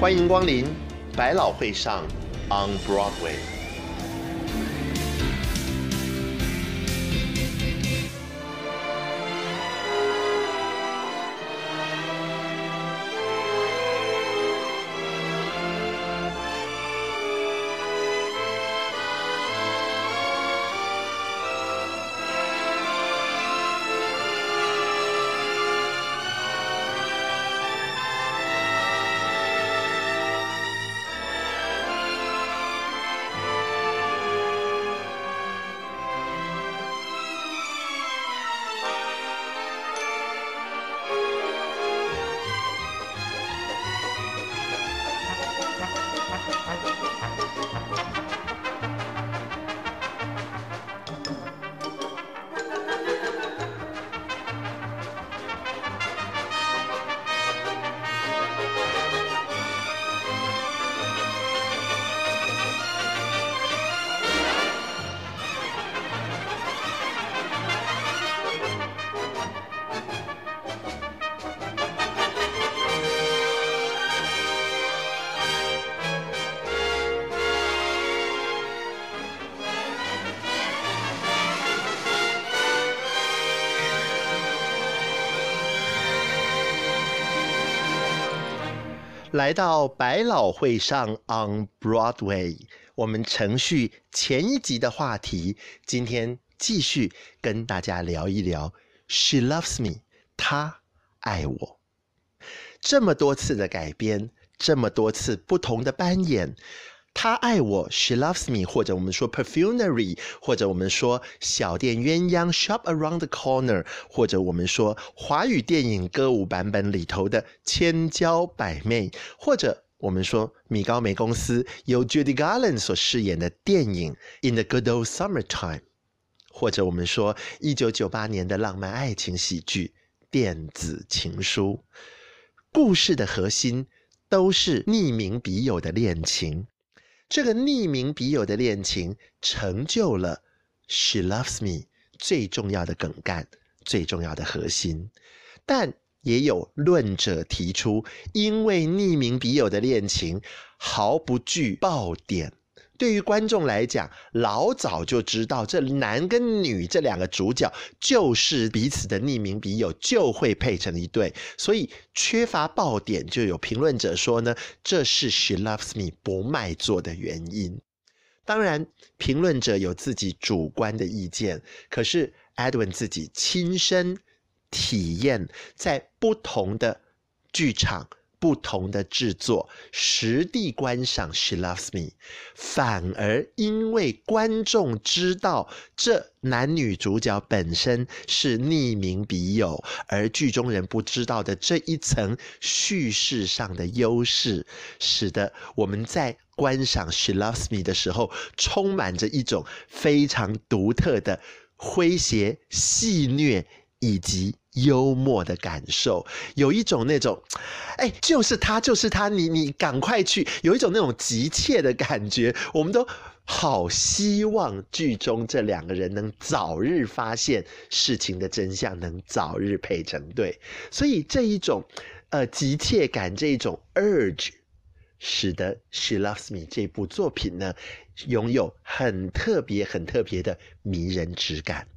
欢迎光临百老汇上 On Broadway。来到百老汇上 On Broadway，我们程序前一集的话题，今天继续跟大家聊一聊 She Loves Me，她爱我。这么多次的改编，这么多次不同的扮演。她爱我，She loves me，或者我们说 perfumery，或者我们说小店鸳鸯 Shop around the corner，或者我们说华语电影歌舞版本里头的千娇百媚，或者我们说米高梅公司由 Judy Garland 所饰演的电影 In the Good Old Summertime，或者我们说一九九八年的浪漫爱情喜剧电子情书，故事的核心都是匿名笔友的恋情。这个匿名笔友的恋情成就了 She Loves Me 最重要的梗概、最重要的核心，但也有论者提出，因为匿名笔友的恋情毫不具爆点。对于观众来讲，老早就知道这男跟女这两个主角就是彼此的匿名笔友，就会配成一对，所以缺乏爆点，就有评论者说呢，这是 She Loves Me 不卖座的原因。当然，评论者有自己主观的意见，可是 Edwin 自己亲身体验，在不同的剧场。不同的制作，实地观赏《She Loves Me》，反而因为观众知道这男女主角本身是匿名笔友，而剧中人不知道的这一层叙事上的优势，使得我们在观赏《She Loves Me》的时候，充满着一种非常独特的诙谐、戏谑以及。幽默的感受，有一种那种，哎，就是他，就是他，你你赶快去，有一种那种急切的感觉。我们都好希望剧中这两个人能早日发现事情的真相，能早日配成对。所以这一种呃急切感，这一种 urge，使得《She Loves Me》这部作品呢，拥有很特别、很特别的迷人质感，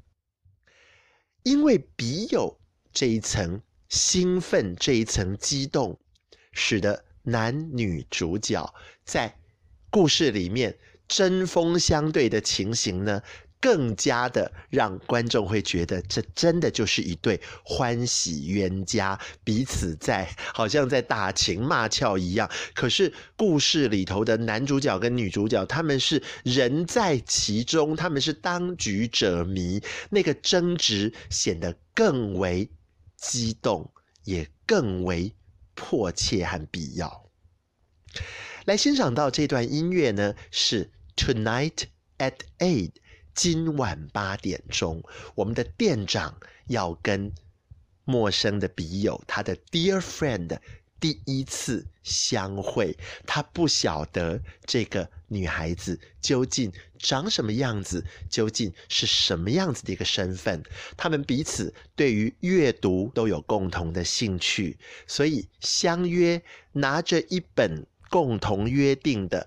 因为笔友。这一层兴奋，这一层激动，使得男女主角在故事里面针锋相对的情形呢，更加的让观众会觉得，这真的就是一对欢喜冤家，彼此在好像在打情骂俏一样。可是故事里头的男主角跟女主角，他们是人在其中，他们是当局者迷，那个争执显得更为。激动也更为迫切和必要。来欣赏到这段音乐呢，是 Tonight at eight，今晚八点钟，我们的店长要跟陌生的笔友，他的 dear friend。第一次相会，他不晓得这个女孩子究竟长什么样子，究竟是什么样子的一个身份。他们彼此对于阅读都有共同的兴趣，所以相约拿着一本共同约定的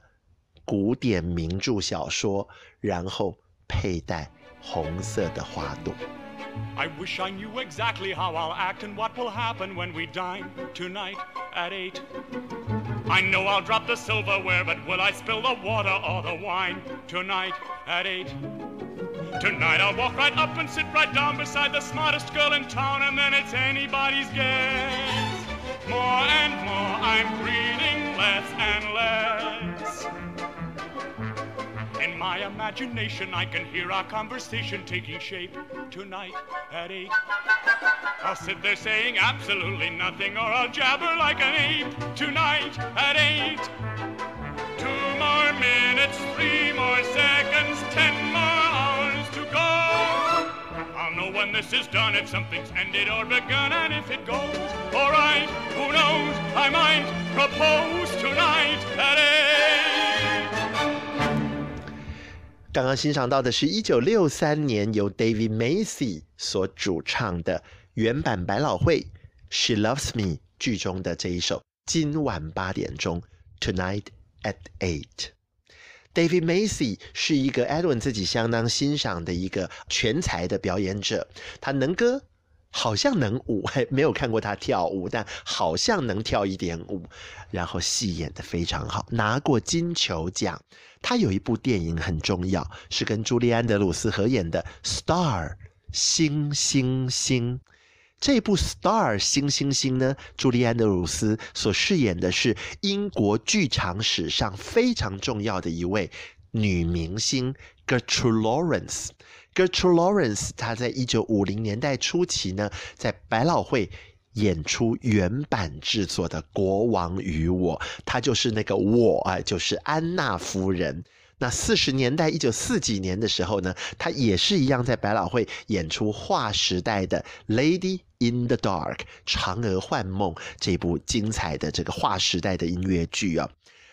古典名著小说，然后佩戴红色的花朵。I wish I knew exactly how I'll act and what will happen when we dine tonight at eight. I know I'll drop the silverware, but will I spill the water or the wine tonight at eight? Tonight I'll walk right up and sit right down beside the smartest girl in town, and then it's anybody's guess. More and more I'm breathing less and less. In my imagination, I can hear our conversation taking shape tonight at eight. I'll sit there saying absolutely nothing, or I'll jabber like an ape tonight at eight. Two more minutes, three more seconds, ten more hours to go. I'll know when this is done, if something's ended or begun, and if it goes all right, who knows? I might propose tonight at eight. 刚刚欣赏到的是一九六三年由 David Macy 所主唱的原版百老汇《She Loves Me》剧中的这一首《今晚八点钟》Tonight at Eight。David Macy 是一个 Edwin 自己相当欣赏的一个全才的表演者，他能歌。好像能舞，还 没有看过他跳舞，但好像能跳一点舞。然后戏演得非常好，拿过金球奖。他有一部电影很重要，是跟朱莉安德鲁斯合演的《Star》星星星。这部《Star》星星星呢，朱莉安德鲁斯所饰演的是英国剧场史上非常重要的一位女明星 Gertrude Lawrence。Gertrude Lawrence，她在一九五零年代初期呢，在百老汇演出原版制作的《国王与我》，她就是那个我啊，就是安娜夫人。那四十年代一九四几年的时候呢，她也是一样在百老汇演出划时代的《Lady in the Dark》嫦娥幻梦这部精彩的这个划时代的音乐剧啊。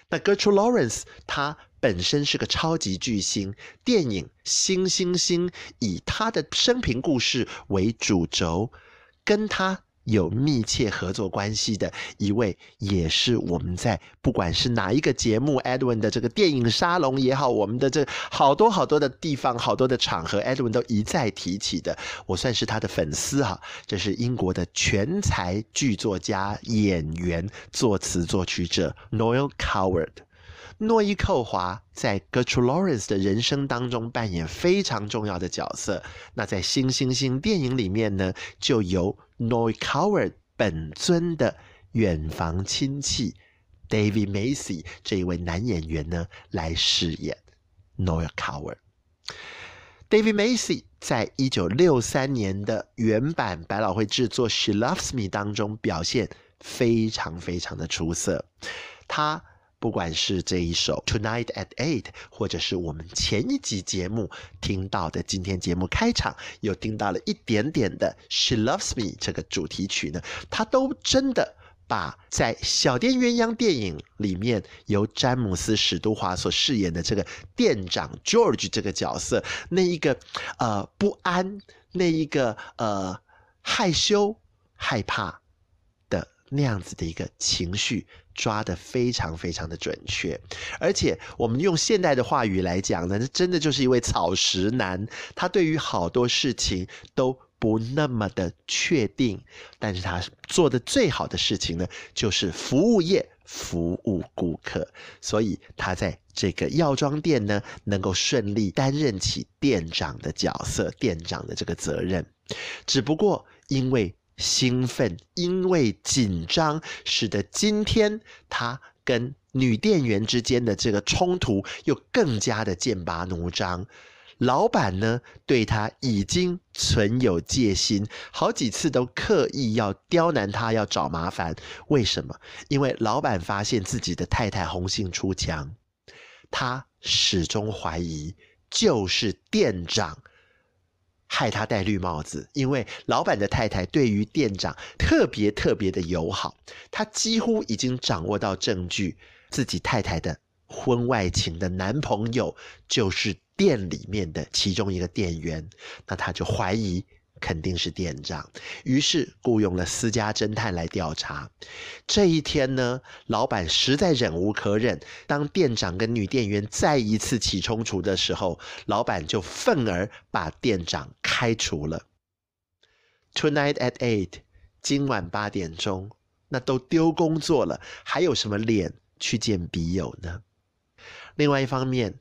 那 Gertrude Lawrence 她本身是个超级巨星，电影《星星星》以他的生平故事为主轴，跟他有密切合作关系的一位，也是我们在不管是哪一个节目，Edwin 的这个电影沙龙也好，我们的这好多好多的地方、好多的场合，Edwin 都一再提起的。我算是他的粉丝哈，这是英国的全才剧作家、演员、作词作曲者 Noel Coward。诺伊·寇华在 Gertrude Lawrence 的人生当中扮演非常重要的角色。那在《星星星》电影里面呢，就由 Noel Coward 本尊的远房亲戚 David Macy 这一位男演员呢来饰演 Noel Coward。David Macy 在一九六三年的原版百老汇制作《She Loves Me》当中表现非常非常的出色，他。不管是这一首《Tonight at Eight》，或者是我们前一集节目听到的，今天节目开场又听到了一点点的《She Loves Me》这个主题曲呢，他都真的把在《小店鸳鸯》电影里面由詹姆斯·史都华所饰演的这个店长 George 这个角色，那一个呃不安，那一个呃害羞、害怕那样子的一个情绪。抓得非常非常的准确，而且我们用现代的话语来讲呢，真的就是一位草食男。他对于好多事情都不那么的确定，但是他做的最好的事情呢，就是服务业服务顾客。所以他在这个药妆店呢，能够顺利担任起店长的角色，店长的这个责任。只不过因为。兴奋，因为紧张，使得今天他跟女店员之间的这个冲突又更加的剑拔弩张。老板呢，对他已经存有戒心，好几次都刻意要刁难他，要找麻烦。为什么？因为老板发现自己的太太红杏出墙，他始终怀疑就是店长。害他戴绿帽子，因为老板的太太对于店长特别特别的友好，他几乎已经掌握到证据，自己太太的婚外情的男朋友就是店里面的其中一个店员，那他就怀疑肯定是店长，于是雇佣了私家侦探来调查。这一天呢，老板实在忍无可忍，当店长跟女店员再一次起冲突的时候，老板就愤而把店长开除了。Tonight at eight，今晚八点钟，那都丢工作了，还有什么脸去见笔友呢？另外一方面，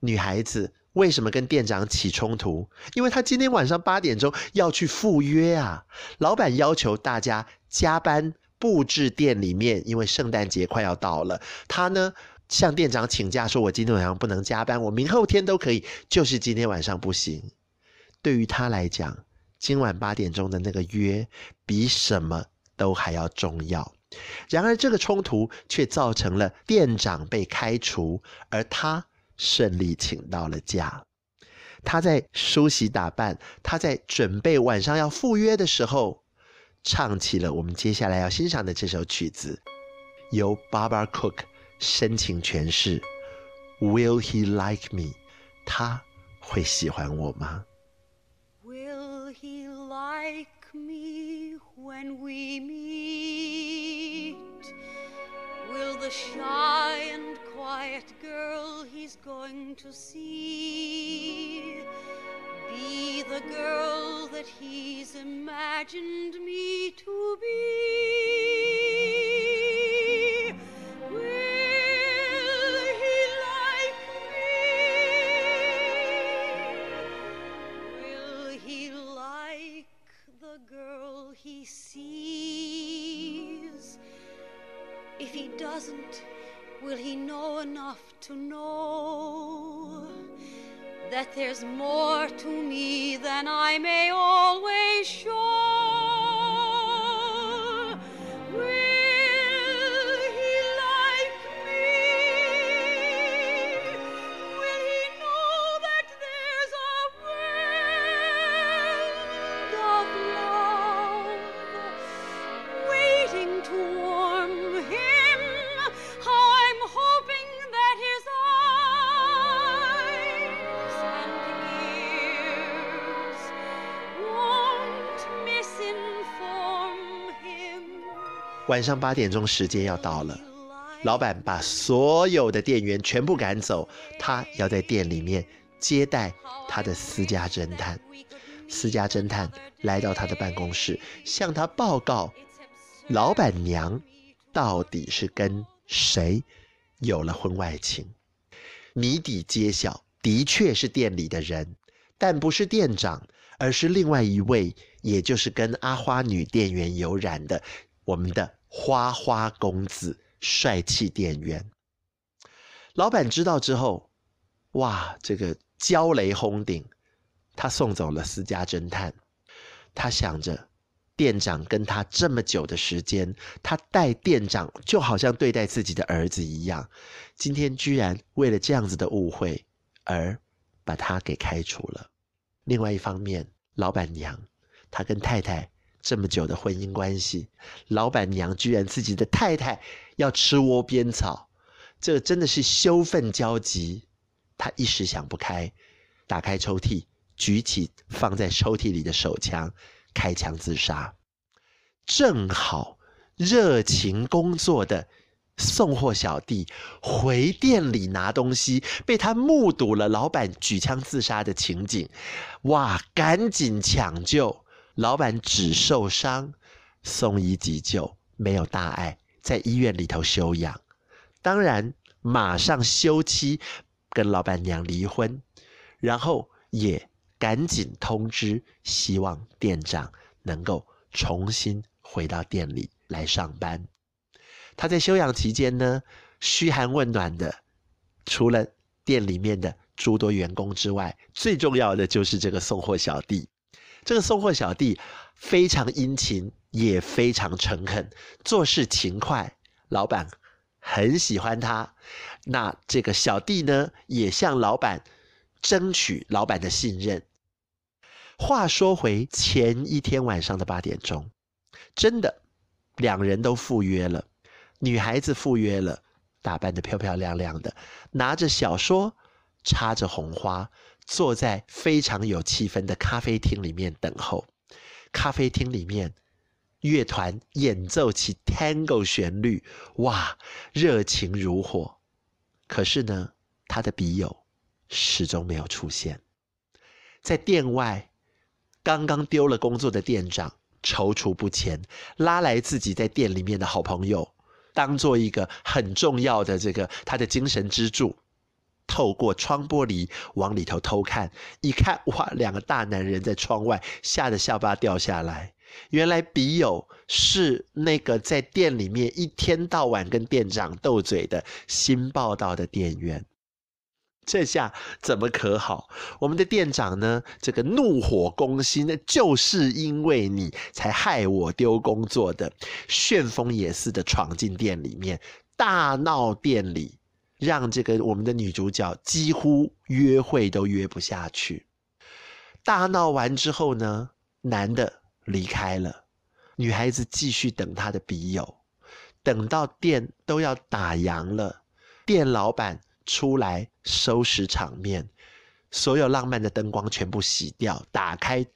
女孩子。为什么跟店长起冲突？因为他今天晚上八点钟要去赴约啊！老板要求大家加班布置店里面，因为圣诞节快要到了。他呢向店长请假，说我今天晚上不能加班，我明后天都可以，就是今天晚上不行。对于他来讲，今晚八点钟的那个约比什么都还要重要。然而，这个冲突却造成了店长被开除，而他。顺利请到了假，他在梳洗打扮，他在准备晚上要赴约的时候，唱起了我们接下来要欣赏的这首曲子，由 Barbara Cook 深情诠释。Will he like me？他会喜欢我吗？Will he like me when we meet? Will the shy and quiet girl he's going to see be the girl that he's imagined me to be? Will he like me? Will he like the girl he sees? If he doesn't, will he know enough to know that there's more to me than I may always show? 晚上八点钟时间要到了，老板把所有的店员全部赶走，他要在店里面接待他的私家侦探。私家侦探来到他的办公室，向他报告，老板娘到底是跟谁有了婚外情？谜底揭晓，的确是店里的人，但不是店长，而是另外一位，也就是跟阿花女店员有染的我们的花花公子，帅气店员。老板知道之后，哇，这个焦雷轰顶，他送走了私家侦探，他想着。店长跟他这么久的时间，他待店长就好像对待自己的儿子一样。今天居然为了这样子的误会而把他给开除了。另外一方面，老板娘她跟太太这么久的婚姻关系，老板娘居然自己的太太要吃窝边草，这真的是羞愤交集。他一时想不开，打开抽屉，举起放在抽屉里的手枪。开枪自杀，正好热情工作的送货小弟回店里拿东西，被他目睹了老板举枪自杀的情景，哇！赶紧抢救，老板只受伤，送医急救，没有大碍，在医院里头休养。当然，马上休妻，跟老板娘离婚，然后也。赶紧通知，希望店长能够重新回到店里来上班。他在休养期间呢，嘘寒问暖的，除了店里面的诸多员工之外，最重要的就是这个送货小弟。这个送货小弟非常殷勤，也非常诚恳，做事勤快，老板很喜欢他。那这个小弟呢，也向老板争取老板的信任。话说回前一天晚上的八点钟，真的，两人都赴约了。女孩子赴约了，打扮得漂漂亮亮的，拿着小说，插着红花，坐在非常有气氛的咖啡厅里面等候。咖啡厅里面，乐团演奏起 Tango 旋律，哇，热情如火。可是呢，他的笔友始终没有出现。在店外，刚刚丢了工作的店长踌躇不前，拉来自己在店里面的好朋友，当做一个很重要的这个他的精神支柱。透过窗玻璃往里头偷看，一看，哇，两个大男人在窗外，吓得下巴掉下来。原来笔友是那个在店里面一天到晚跟店长斗嘴的新报道的店员。这下怎么可好？我们的店长呢？这个怒火攻心，那就是因为你才害我丢工作的，旋风也似的闯进店里面，大闹店里，让这个我们的女主角几乎约会都约不下去。大闹完之后呢，男的离开了，女孩子继续等她的笔友，等到店都要打烊了，店老板。出来收拾场面，所有浪漫的灯光全部洗掉，打开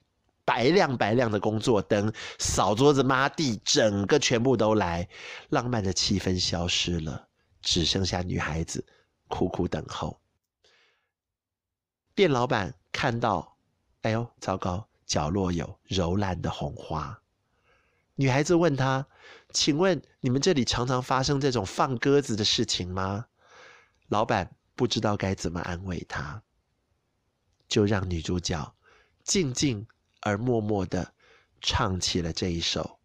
白亮白亮的工作灯，扫桌子抹地，整个全部都来，浪漫的气氛消失了，只剩下女孩子苦苦等候。店老板看到，哎呦，糟糕，角落有柔烂的红花。女孩子问他：“请问你们这里常常发生这种放鸽子的事情吗？”老板不知道该怎么安慰她，就让女主角静静而默默地唱起了这一首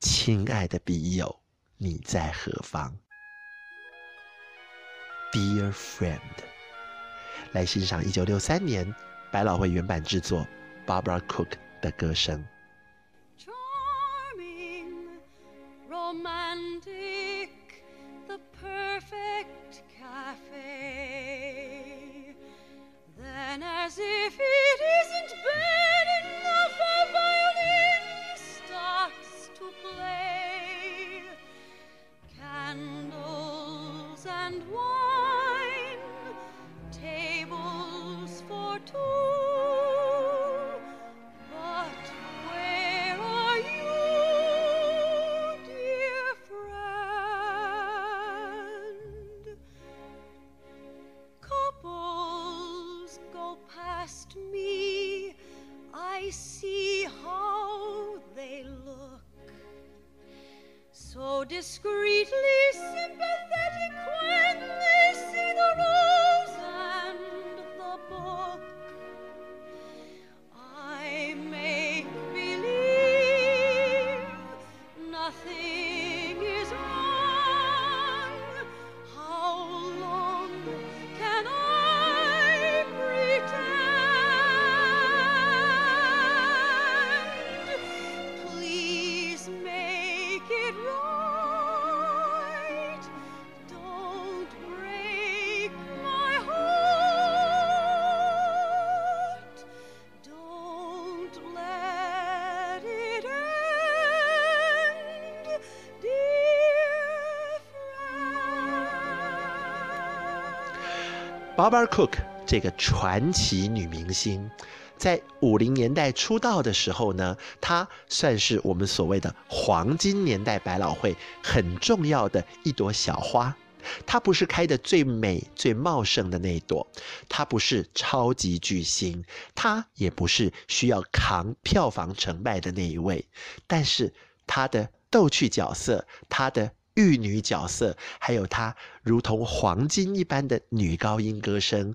《亲爱的笔友，你在何方》，Dear Friend，来欣赏一九六三年百老汇原版制作 Barbara Cook 的歌声。discreetly Barbara Cook 这个传奇女明星，在五零年代出道的时候呢，她算是我们所谓的黄金年代百老汇很重要的一朵小花。她不是开的最美最茂盛的那一朵，她不是超级巨星，她也不是需要扛票房成败的那一位。但是她的逗趣角色，她的。玉女角色，还有她如同黄金一般的女高音歌声，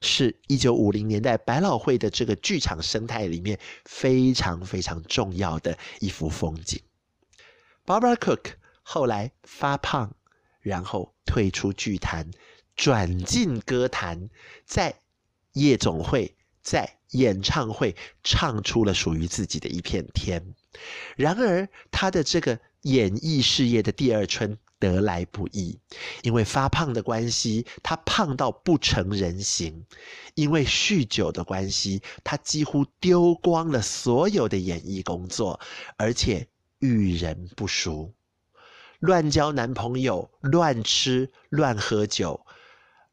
是一九五零年代百老汇的这个剧场生态里面非常非常重要的一幅风景。Barbara Cook 后来发胖，然后退出剧坛，转进歌坛，在夜总会、在演唱会唱出了属于自己的一片天。然而，她的这个。演艺事业的第二春得来不易，因为发胖的关系，他胖到不成人形；因为酗酒的关系，他几乎丢光了所有的演艺工作，而且遇人不淑，乱交男朋友，乱吃，乱喝酒，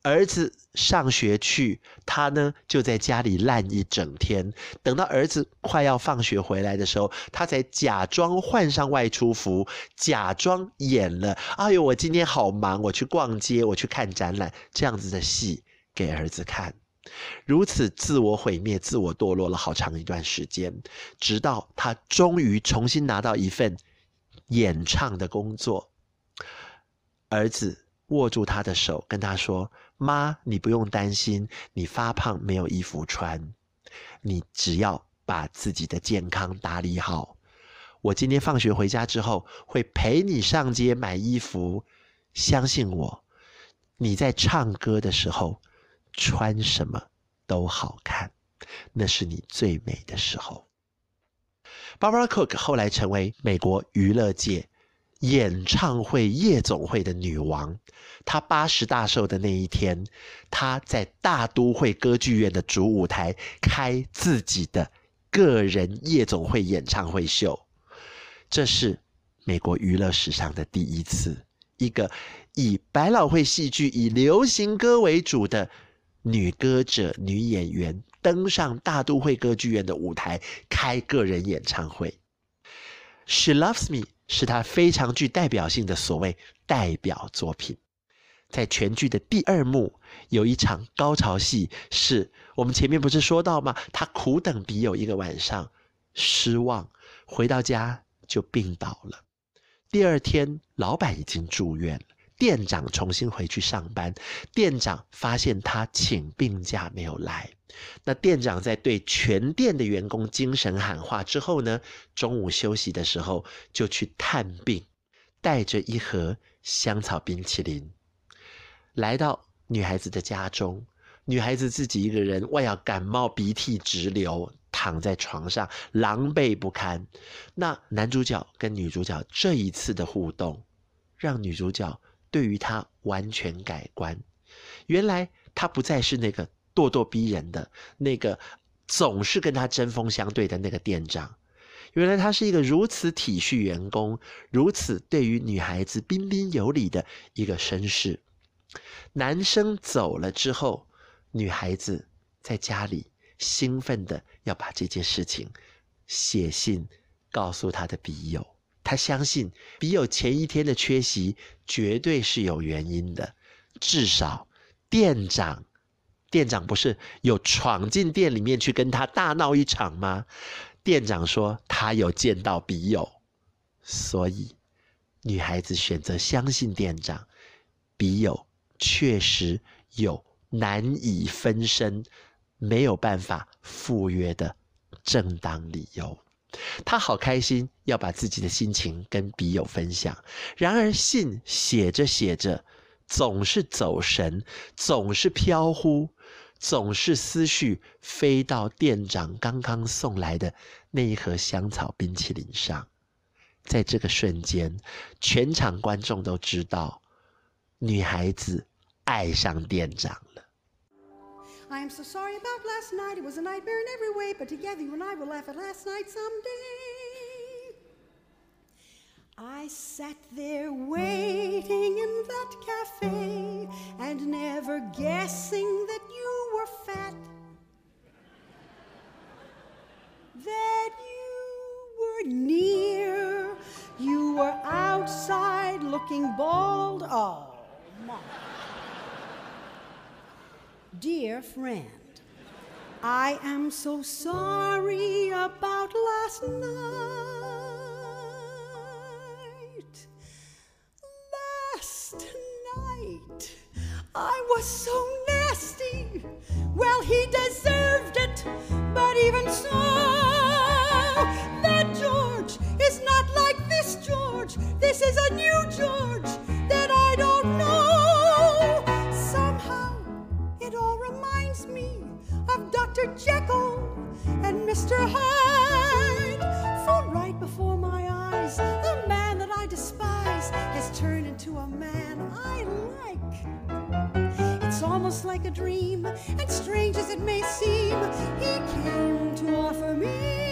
儿子上学去，他呢就在家里烂一整天。等到儿子快要放学回来的时候，他才假装换上外出服，假装演了。哎呦，我今天好忙，我去逛街，我去看展览，这样子的戏给儿子看。如此自我毁灭、自我堕落了好长一段时间，直到他终于重新拿到一份演唱的工作。儿子握住他的手，跟他说：“妈，你不用担心，你发胖没有衣服穿，你只要把自己的健康打理好。我今天放学回家之后，会陪你上街买衣服。相信我，你在唱歌的时候。”穿什么都好看，那是你最美的时候。Barbara Cook 后来成为美国娱乐界演唱会夜总会的女王。她八十大寿的那一天，她在大都会歌剧院的主舞台开自己的个人夜总会演唱会秀。这是美国娱乐史上的第一次，一个以百老汇戏剧以流行歌为主的。女歌者、女演员登上大都会歌剧院的舞台开个人演唱会。She Loves Me 是他非常具代表性的所谓代表作品。在全剧的第二幕有一场高潮戏，是我们前面不是说到吗？他苦等笔友一个晚上，失望，回到家就病倒了。第二天，老板已经住院了。店长重新回去上班，店长发现他请病假没有来。那店长在对全店的员工精神喊话之后呢，中午休息的时候就去探病，带着一盒香草冰淇淋，来到女孩子的家中。女孩子自己一个人，外要感冒鼻涕直流，躺在床上狼狈不堪。那男主角跟女主角这一次的互动，让女主角。对于他完全改观，原来他不再是那个咄咄逼人的那个总是跟他针锋相对的那个店长，原来他是一个如此体恤员工、如此对于女孩子彬彬有礼的一个绅士。男生走了之后，女孩子在家里兴奋的要把这件事情写信告诉他的笔友。他相信笔友前一天的缺席绝对是有原因的，至少店长，店长不是有闯进店里面去跟他大闹一场吗？店长说他有见到笔友，所以女孩子选择相信店长，笔友确实有难以分身、没有办法赴约的正当理由。他好开心，要把自己的心情跟笔友分享。然而信写着写着，总是走神，总是飘忽，总是思绪飞到店长刚刚送来的那一盒香草冰淇淋上。在这个瞬间，全场观众都知道，女孩子爱上店长。I am so sorry about last night. It was a nightmare in every way, but together you and I will laugh at last night someday. I sat there waiting in that cafe and never guessing that you were fat. that you were near. You were outside looking bald. Oh, my. Dear friend, I am so sorry about last night. Last night, I was so nasty. Well, he deserved it, but even so, that George is not like this George. This is a new George Dr. Jekyll and Mr. Hyde. For right before my eyes, the man that I despise has turned into a man I like. It's almost like a dream, and strange as it may seem, he came to offer me.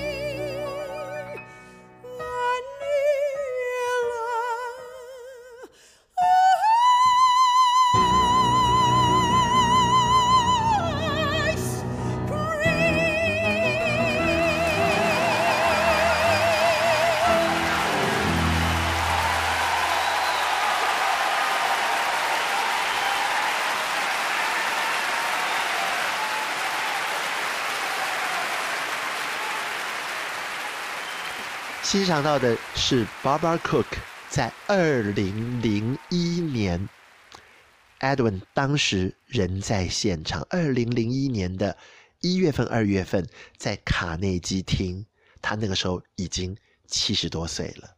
欣赏到的是 Barbara Cook 在二零零一年，Edwin 当时人在现场。二零零一年的一月份、二月份，在卡内基厅，他那个时候已经七十多岁了，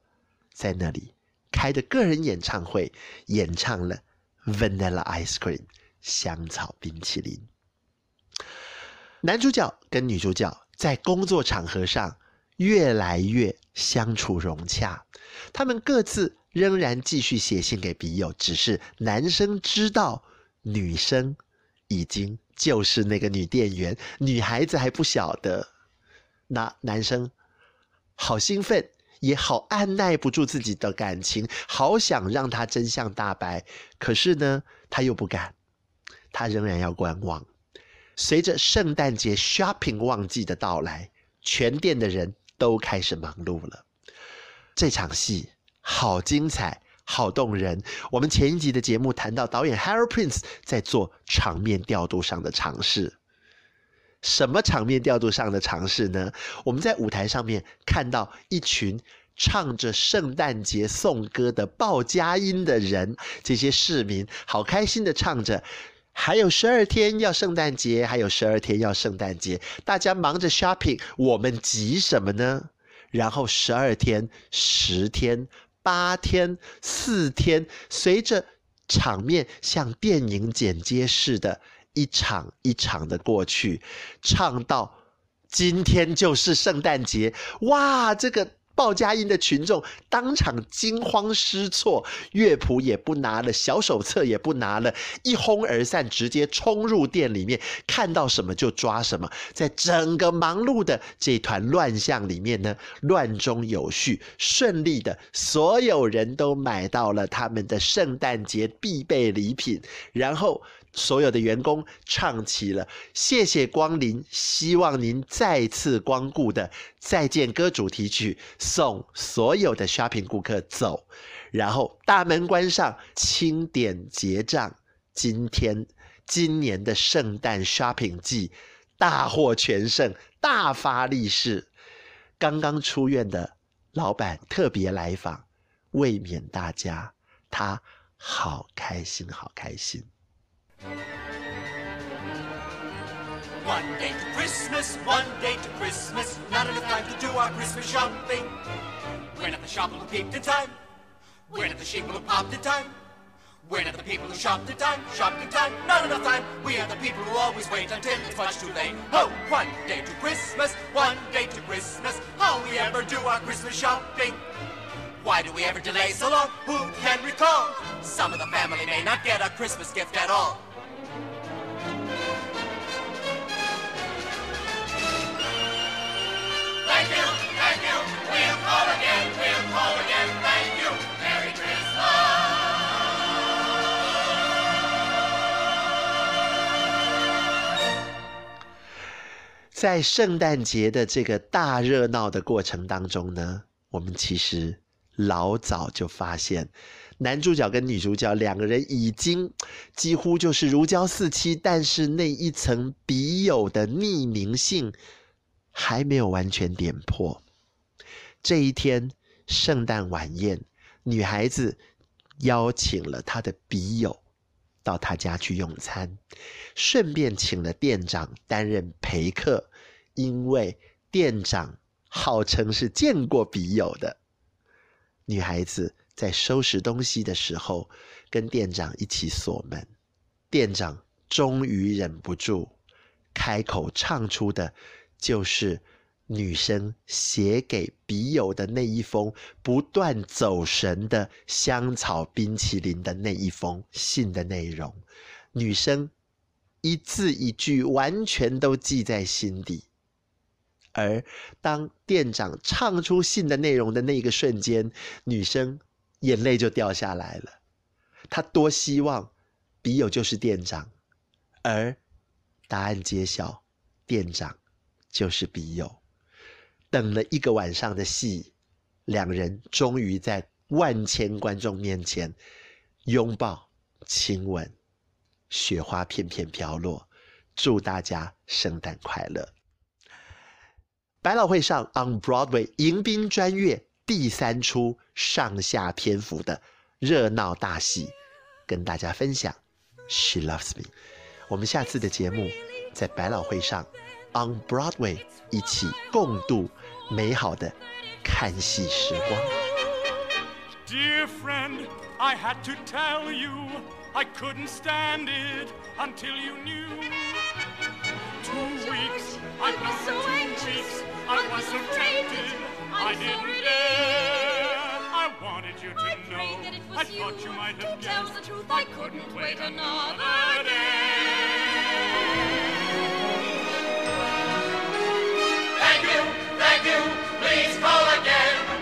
在那里开的个人演唱会，演唱了《Vanilla Ice Cream》香草冰淇淋。男主角跟女主角在工作场合上越来越相处融洽，他们各自仍然继续写信给笔友，只是男生知道女生已经就是那个女店员，女孩子还不晓得。那男生好兴奋，也好按捺不住自己的感情，好想让她真相大白，可是呢，他又不敢，他仍然要观望。随着圣诞节 shopping 旺季的到来，全店的人都开始忙碌了。这场戏好精彩，好动人。我们前一集的节目谈到导演 Harold Prince 在做场面调度上的尝试。什么场面调度上的尝试呢？我们在舞台上面看到一群唱着圣诞节颂歌的报佳音的人，这些市民好开心的唱着。还有十二天要圣诞节，还有十二天要圣诞节，大家忙着 shopping，我们急什么呢？然后十二天、十天、八天、四天，随着场面像电影剪接似的，一场一场的过去，唱到今天就是圣诞节，哇，这个。报佳音的群众当场惊慌失措，乐谱也不拿了，小手册也不拿了，一哄而散，直接冲入店里面，看到什么就抓什么。在整个忙碌的这团乱象里面呢，乱中有序，顺利的，所有人都买到了他们的圣诞节必备礼品，然后。所有的员工唱起了“谢谢光临，希望您再次光顾”的再见歌主题曲，送所有的 shopping 顾客走，然后大门关上，清点结账。今天今年的圣诞 shopping 季大获全胜，大发利市。刚刚出院的老板特别来访，慰勉大家，他好开心，好开心。One day to Christmas, one day to Christmas, not enough time to do our Christmas shopping. We're not the shop who peeped in time. We're not the sheep who popped in time. We're not the people who shopped in time, shopped in time, not enough time. We are the people who always wait until it's much too late. Oh, one day to Christmas, one day to Christmas. How we ever do our Christmas shopping? Why do we ever delay so long? Who can recall? Some of the family may not get a Christmas gift at all. 在圣诞节的这个大热闹的过程当中呢，我们其实老早就发现，男主角跟女主角两个人已经几乎就是如胶似漆，但是那一层笔友的匿名性。还没有完全点破。这一天，圣诞晚宴，女孩子邀请了她的笔友到她家去用餐，顺便请了店长担任陪客，因为店长号称是见过笔友的。女孩子在收拾东西的时候，跟店长一起锁门。店长终于忍不住开口唱出的。就是女生写给笔友的那一封不断走神的香草冰淇淋的那一封信的内容，女生一字一句完全都记在心底。而当店长唱出信的内容的那个瞬间，女生眼泪就掉下来了。她多希望笔友就是店长，而答案揭晓，店长。就是笔友，等了一个晚上的戏，两人终于在万千观众面前拥抱、亲吻，雪花片片飘落，祝大家圣诞快乐。百老汇上 On Broadway 迎宾专乐第三出上下篇幅的热闹大戏，跟大家分享。She loves me。我们下次的节目在百老汇上 On Broadway 一起共度美好的看戏时光。Dear friend, I had to tell you I couldn't stand it until you knew. Two weeks, I was so anxious, I was so tempted, I didn't dare. I wanted you to know, I thought you might have Tell guessed. the truth, I couldn't wait another Another do, please call again.